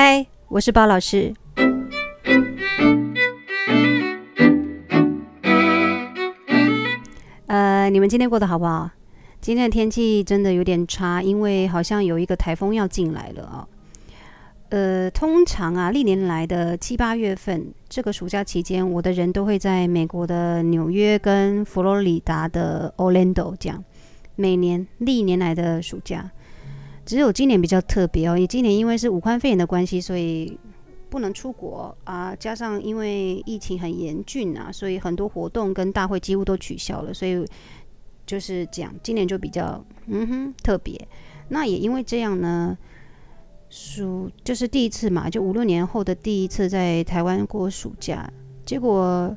嗨，我是包老师。呃，你们今天过得好不好？今天的天气真的有点差，因为好像有一个台风要进来了啊。呃，通常啊，历年来的七八月份，这个暑假期间，我的人都会在美国的纽约跟佛罗里达的 Orlando 这样。每年历年来的暑假，只有今年比较特别哦。也今年因为是武汉肺炎的关系，所以不能出国啊。加上因为疫情很严峻啊，所以很多活动跟大会几乎都取消了。所以就是讲今年就比较嗯哼特别。那也因为这样呢。暑就是第一次嘛，就五六年后的第一次在台湾过暑假，结果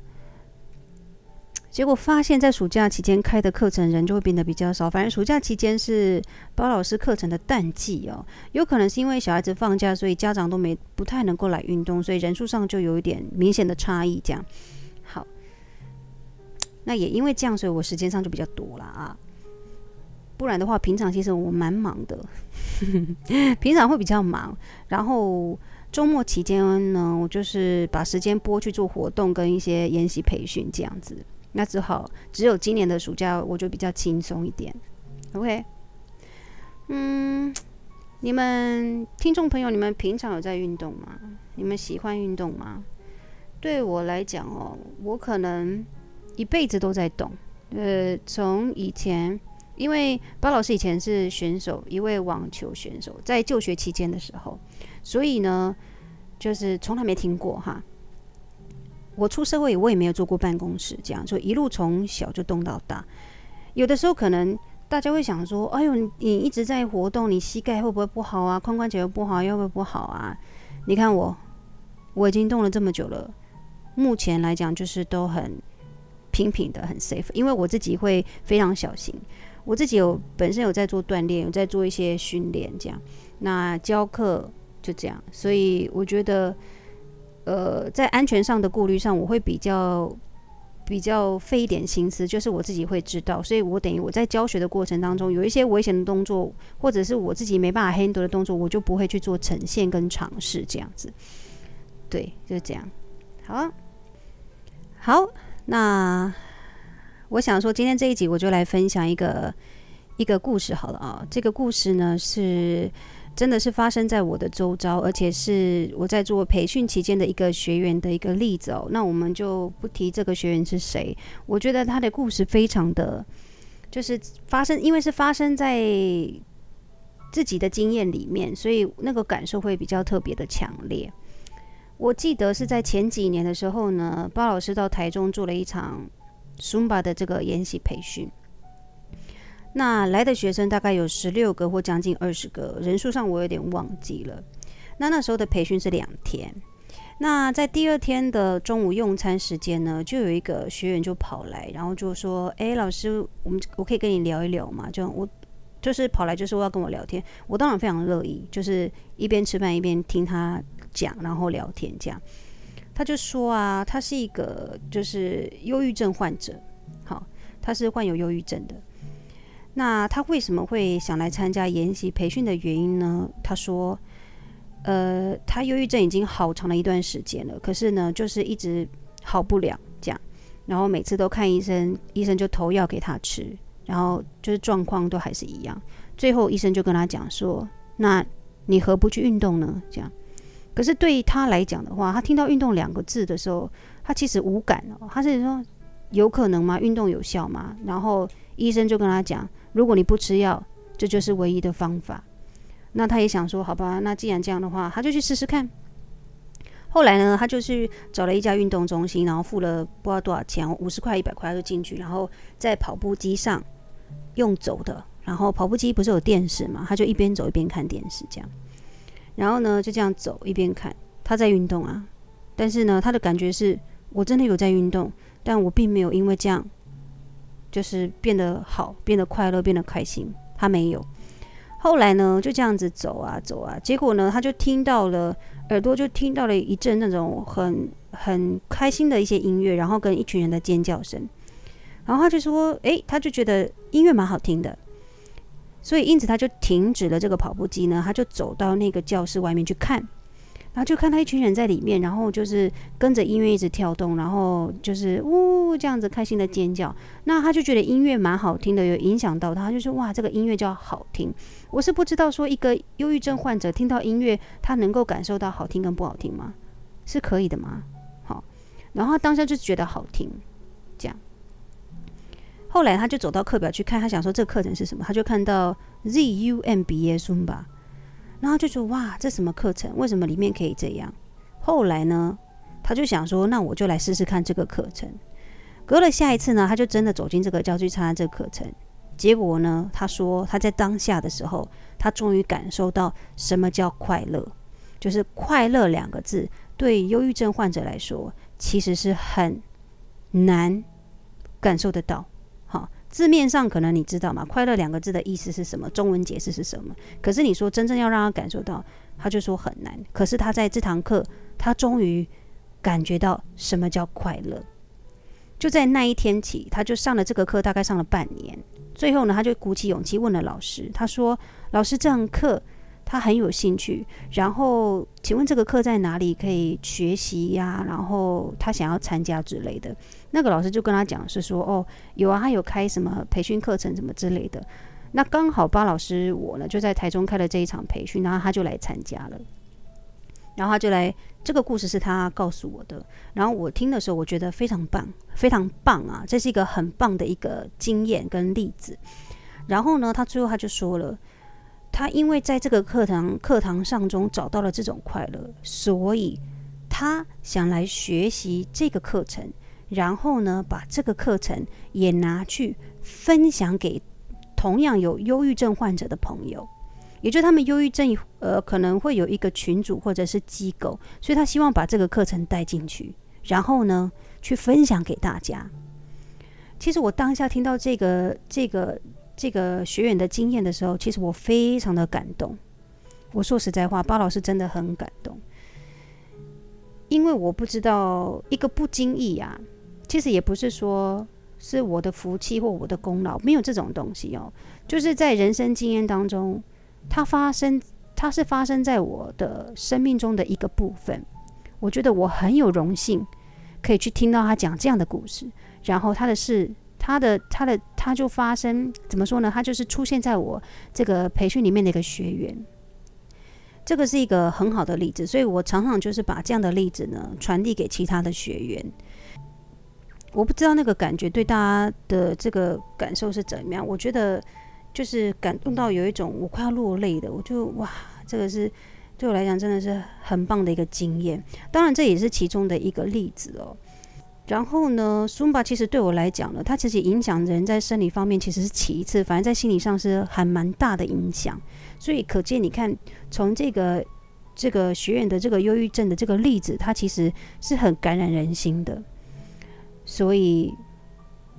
结果发现，在暑假期间开的课程人就会变得比较少。反正暑假期间是包老师课程的淡季哦，有可能是因为小孩子放假，所以家长都没不太能够来运动，所以人数上就有一点明显的差异。这样好，那也因为这样，所以我时间上就比较多了啊。不然的话，平常其实我蛮忙的，平常会比较忙。然后周末期间呢，我就是把时间拨去做活动跟一些研习培训这样子。那只好只有今年的暑假我就比较轻松一点。OK，嗯，你们听众朋友，你们平常有在运动吗？你们喜欢运动吗？对我来讲哦，我可能一辈子都在动。呃，从以前。因为包老师以前是选手，一位网球选手，在就学期间的时候，所以呢，就是从来没听过哈。我出社会，我也没有坐过办公室，这样就一路从小就动到大。有的时候可能大家会想说：“哎呦，你一直在活动，你膝盖会不会不好啊？髋关节会不好，腰会不好啊？”你看我，我已经动了这么久了，目前来讲就是都很平平的，很 safe，因为我自己会非常小心。我自己有本身有在做锻炼，有在做一些训练，这样。那教课就这样，所以我觉得，呃，在安全上的顾虑上，我会比较比较费一点心思，就是我自己会知道，所以我等于我在教学的过程当中，有一些危险的动作，或者是我自己没办法 handle 的动作，我就不会去做呈现跟尝试这样子。对，就是这样。好，好，那。我想说，今天这一集我就来分享一个一个故事好了啊。这个故事呢，是真的是发生在我的周遭，而且是我在做培训期间的一个学员的一个例子哦。那我们就不提这个学员是谁，我觉得他的故事非常的，就是发生，因为是发生在自己的经验里面，所以那个感受会比较特别的强烈。我记得是在前几年的时候呢，包老师到台中做了一场。Zumba 的这个研习培训，那来的学生大概有十六个或将近二十个，人数上我有点忘记了。那那时候的培训是两天，那在第二天的中午用餐时间呢，就有一个学员就跑来，然后就说：“哎，老师，我们我可以跟你聊一聊吗？”就我就是跑来就说要跟我聊天，我当然非常乐意，就是一边吃饭一边听他讲，然后聊天这样。他就说啊，他是一个就是忧郁症患者，好，他是患有忧郁症的。那他为什么会想来参加研习培训的原因呢？他说，呃，他忧郁症已经好长了一段时间了，可是呢，就是一直好不了这样，然后每次都看医生，医生就投药给他吃，然后就是状况都还是一样。最后医生就跟他讲说，那你何不去运动呢？这样。可是对于他来讲的话，他听到“运动”两个字的时候，他其实无感哦。他是说：“有可能吗？运动有效吗？”然后医生就跟他讲：“如果你不吃药，这就是唯一的方法。”那他也想说：“好吧，那既然这样的话，他就去试试看。”后来呢，他就去找了一家运动中心，然后付了不知道多少钱，五十块、一百块就进去，然后在跑步机上用走的。然后跑步机不是有电视嘛？他就一边走一边看电视，这样。然后呢，就这样走，一边看他在运动啊。但是呢，他的感觉是我真的有在运动，但我并没有因为这样就是变得好，变得快乐，变得开心。他没有。后来呢，就这样子走啊走啊，结果呢，他就听到了耳朵就听到了一阵那种很很开心的一些音乐，然后跟一群人的尖叫声。然后他就说：“诶，他就觉得音乐蛮好听的。”所以，因此他就停止了这个跑步机呢，他就走到那个教室外面去看。然后就看到一群人在里面，然后就是跟着音乐一直跳动，然后就是呜这样子开心的尖叫。那他就觉得音乐蛮好听的，有影响到他，就说哇，这个音乐叫好听。我是不知道说一个忧郁症患者听到音乐，他能够感受到好听跟不好听吗？是可以的吗？好，然后他当下就觉得好听，这样。后来他就走到课表去看，他想说这个课程是什么，他就看到 ZUMBA Zumba。然后就说哇，这什么课程？为什么里面可以这样？后来呢，他就想说，那我就来试试看这个课程。隔了下一次呢，他就真的走进这个教具参加这个课程。结果呢，他说他在当下的时候，他终于感受到什么叫快乐，就是快乐两个字，对忧郁症患者来说，其实是很难感受得到。字面上可能你知道吗，快乐两个字的意思是什么？中文解释是什么？可是你说真正要让他感受到，他就说很难。可是他在这堂课，他终于感觉到什么叫快乐。就在那一天起，他就上了这个课，大概上了半年。最后呢，他就鼓起勇气问了老师，他说：“老师，这堂课。”他很有兴趣，然后请问这个课在哪里可以学习呀？然后他想要参加之类的，那个老师就跟他讲是说，哦，有啊，他有开什么培训课程什么之类的。那刚好巴老师我呢就在台中开了这一场培训，然后他就来参加了，然后他就来，这个故事是他告诉我的，然后我听的时候我觉得非常棒，非常棒啊，这是一个很棒的一个经验跟例子。然后呢，他最后他就说了。他因为在这个课堂课堂上中找到了这种快乐，所以他想来学习这个课程，然后呢，把这个课程也拿去分享给同样有忧郁症患者的朋友，也就是他们忧郁症呃可能会有一个群组或者是机构，所以他希望把这个课程带进去，然后呢，去分享给大家。其实我当下听到这个这个。这个学员的经验的时候，其实我非常的感动。我说实在话，巴老师真的很感动，因为我不知道一个不经意、啊，其实也不是说是我的福气或我的功劳，没有这种东西哦。就是在人生经验当中，它发生，它是发生在我的生命中的一个部分。我觉得我很有荣幸可以去听到他讲这样的故事，然后他的事。他的他的他就发生怎么说呢？他就是出现在我这个培训里面的一个学员，这个是一个很好的例子，所以我常常就是把这样的例子呢传递给其他的学员。我不知道那个感觉对大家的这个感受是怎么样？我觉得就是感动到有一种我快要落泪的，我就哇，这个是对我来讲真的是很棒的一个经验。当然这也是其中的一个例子哦。然后呢，Zumba 其实对我来讲呢，它其实影响人在生理方面其实是其次，反正在心理上是还蛮大的影响。所以可见，你看从这个这个学员的这个忧郁症的这个例子，它其实是很感染人心的。所以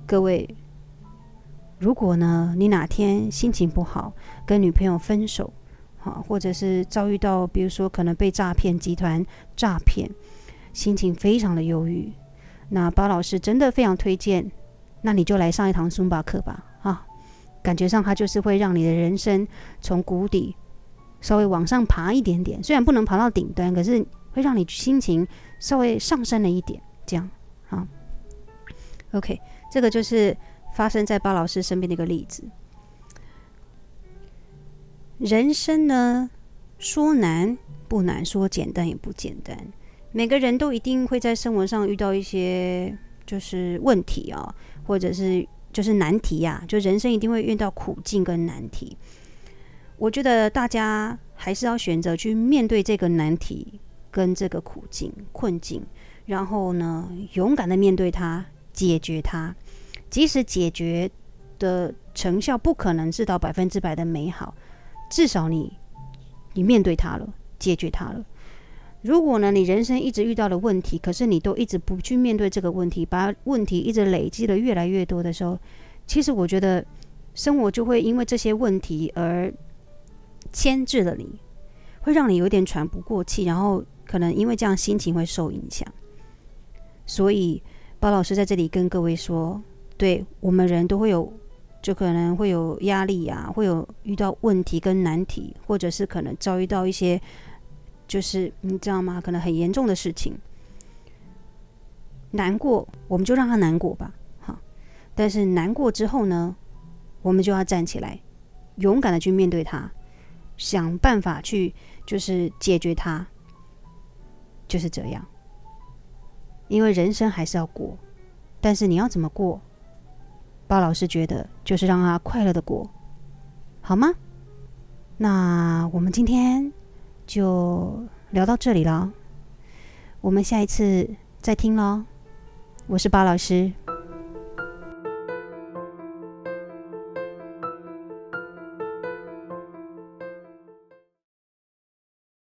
各位，如果呢你哪天心情不好，跟女朋友分手，好，或者是遭遇到比如说可能被诈骗集团诈骗，心情非常的忧郁。那巴老师真的非常推荐，那你就来上一堂孙巴课吧，啊，感觉上它就是会让你的人生从谷底稍微往上爬一点点，虽然不能爬到顶端，可是会让你心情稍微上升了一点，这样啊。OK，这个就是发生在巴老师身边的一个例子。人生呢，说难不难，说简单也不简单。每个人都一定会在生活上遇到一些就是问题啊，或者是就是难题呀，就人生一定会遇到苦境跟难题。我觉得大家还是要选择去面对这个难题跟这个苦境困境，然后呢，勇敢的面对它，解决它。即使解决的成效不可能是到百分之百的美好，至少你你面对它了，解决它了。如果呢，你人生一直遇到的问题，可是你都一直不去面对这个问题，把问题一直累积的越来越多的时候，其实我觉得生活就会因为这些问题而牵制了你，会让你有点喘不过气，然后可能因为这样心情会受影响。所以包老师在这里跟各位说，对我们人都会有，就可能会有压力啊，会有遇到问题跟难题，或者是可能遭遇到一些。就是你知道吗？可能很严重的事情，难过，我们就让他难过吧，好。但是难过之后呢，我们就要站起来，勇敢的去面对他，想办法去就是解决他，就是这样。因为人生还是要过，但是你要怎么过？包老师觉得就是让他快乐的过，好吗？那我们今天就聊到这里了，我们下一次再听喽。我是巴老师。